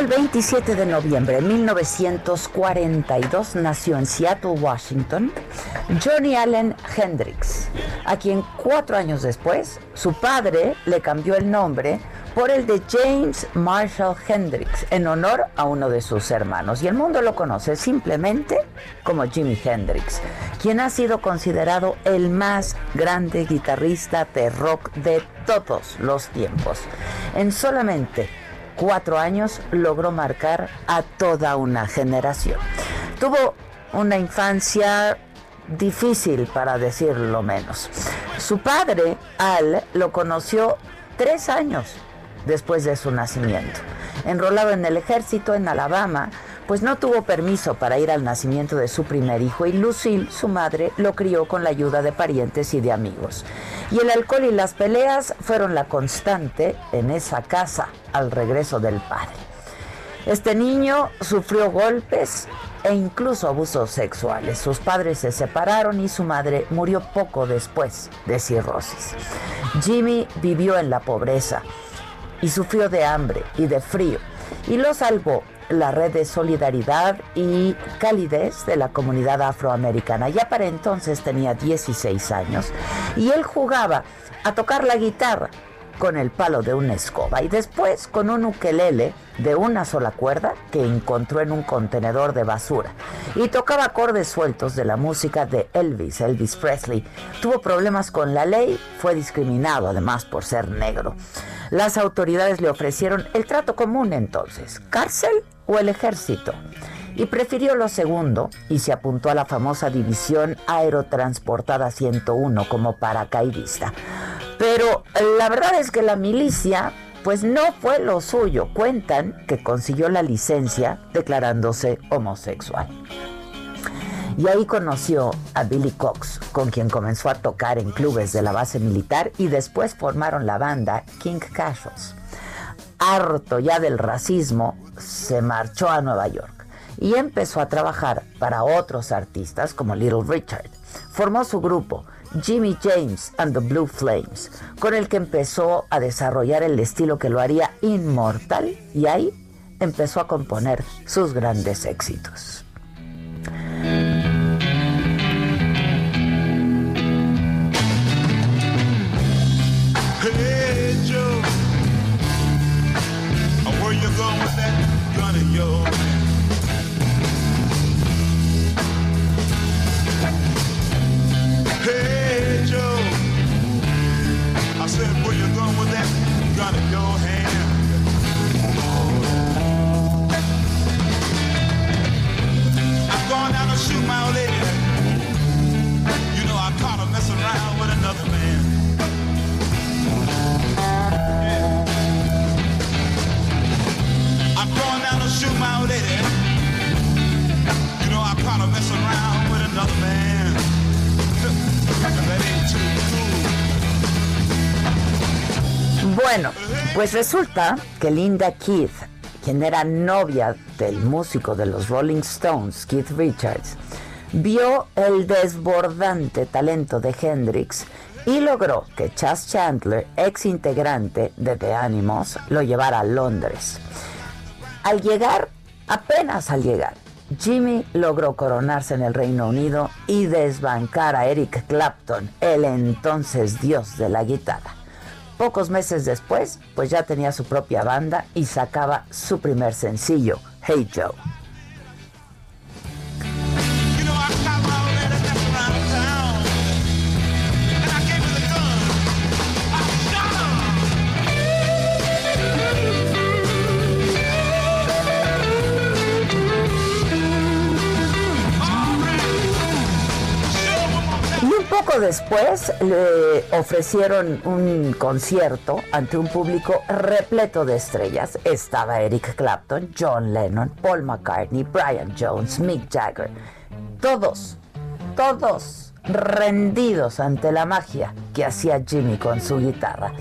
El 27 de noviembre de 1942 nació en Seattle, Washington, Johnny Allen Hendrix, a quien cuatro años después su padre le cambió el nombre por el de James Marshall Hendrix en honor a uno de sus hermanos. Y el mundo lo conoce simplemente como Jimi Hendrix, quien ha sido considerado el más grande guitarrista de rock de todos los tiempos. En solamente cuatro años logró marcar a toda una generación. Tuvo una infancia difícil, para decirlo menos. Su padre, Al, lo conoció tres años después de su nacimiento. Enrolado en el ejército en Alabama, pues no tuvo permiso para ir al nacimiento de su primer hijo y Lucille, su madre, lo crió con la ayuda de parientes y de amigos. Y el alcohol y las peleas fueron la constante en esa casa al regreso del padre. Este niño sufrió golpes e incluso abusos sexuales. Sus padres se separaron y su madre murió poco después de cirrosis. Jimmy vivió en la pobreza y sufrió de hambre y de frío y lo salvó la red de solidaridad y calidez de la comunidad afroamericana. Ya para entonces tenía 16 años y él jugaba a tocar la guitarra con el palo de una escoba y después con un ukelele de una sola cuerda que encontró en un contenedor de basura y tocaba acordes sueltos de la música de Elvis, Elvis Presley. Tuvo problemas con la ley, fue discriminado además por ser negro. Las autoridades le ofrecieron el trato común entonces, cárcel o el ejército. Y prefirió lo segundo y se apuntó a la famosa división aerotransportada 101 como paracaidista. Pero la verdad es que la milicia pues no fue lo suyo. Cuentan que consiguió la licencia declarándose homosexual. Y ahí conoció a Billy Cox, con quien comenzó a tocar en clubes de la base militar y después formaron la banda King Casuals. Harto ya del racismo, se marchó a Nueva York y empezó a trabajar para otros artistas como Little Richard. Formó su grupo Jimmy James and the Blue Flames, con el que empezó a desarrollar el estilo que lo haría inmortal y ahí empezó a componer sus grandes éxitos. Bueno, pues resulta que Linda Keith, quien era novia del músico de los Rolling Stones, Keith Richards, vio el desbordante talento de Hendrix y logró que Chas Chandler, ex integrante de The Animals, lo llevara a Londres. Al llegar, apenas al llegar, Jimmy logró coronarse en el Reino Unido y desbancar a Eric Clapton, el entonces dios de la guitarra. Pocos meses después, pues ya tenía su propia banda y sacaba su primer sencillo, Hey Joe. Después le ofrecieron un concierto ante un público repleto de estrellas. Estaba Eric Clapton, John Lennon, Paul McCartney, Brian Jones, Mick Jagger. Todos, todos rendidos ante la magia que hacía Jimmy con su guitarra.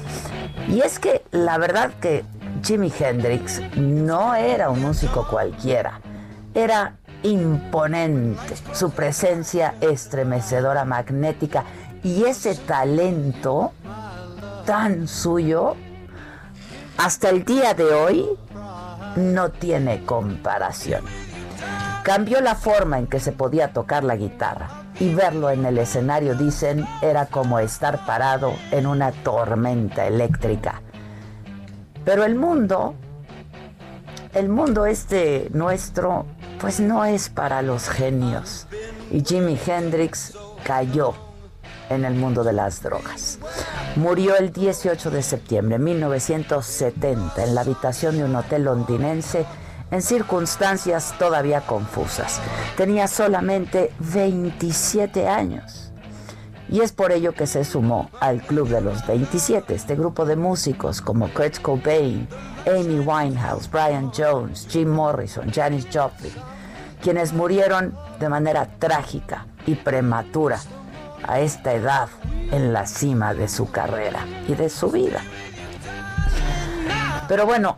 Y es que la verdad que Jimi Hendrix no era un músico cualquiera. Era imponente, su presencia estremecedora, magnética y ese talento tan suyo, hasta el día de hoy no tiene comparación. Cambió la forma en que se podía tocar la guitarra y verlo en el escenario, dicen, era como estar parado en una tormenta eléctrica. Pero el mundo, el mundo este nuestro, pues no es para los genios. Y Jimi Hendrix cayó en el mundo de las drogas. Murió el 18 de septiembre de 1970 en la habitación de un hotel londinense en circunstancias todavía confusas. Tenía solamente 27 años. Y es por ello que se sumó al Club de los 27, este grupo de músicos como Kurt Cobain, Amy Winehouse, Brian Jones, Jim Morrison, Janis Joplin, quienes murieron de manera trágica y prematura a esta edad en la cima de su carrera y de su vida. Pero bueno,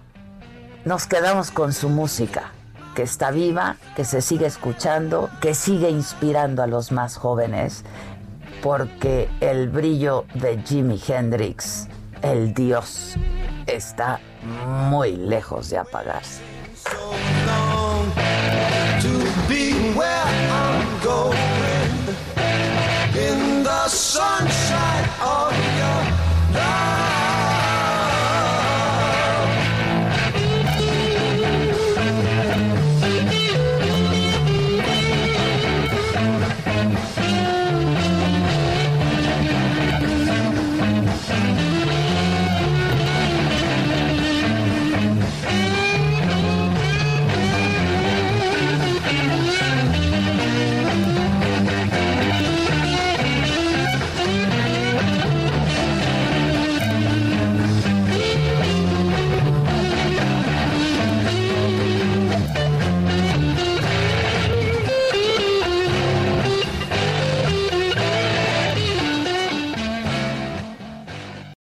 nos quedamos con su música, que está viva, que se sigue escuchando, que sigue inspirando a los más jóvenes, porque el brillo de Jimi Hendrix, el dios, está muy lejos de apagarse.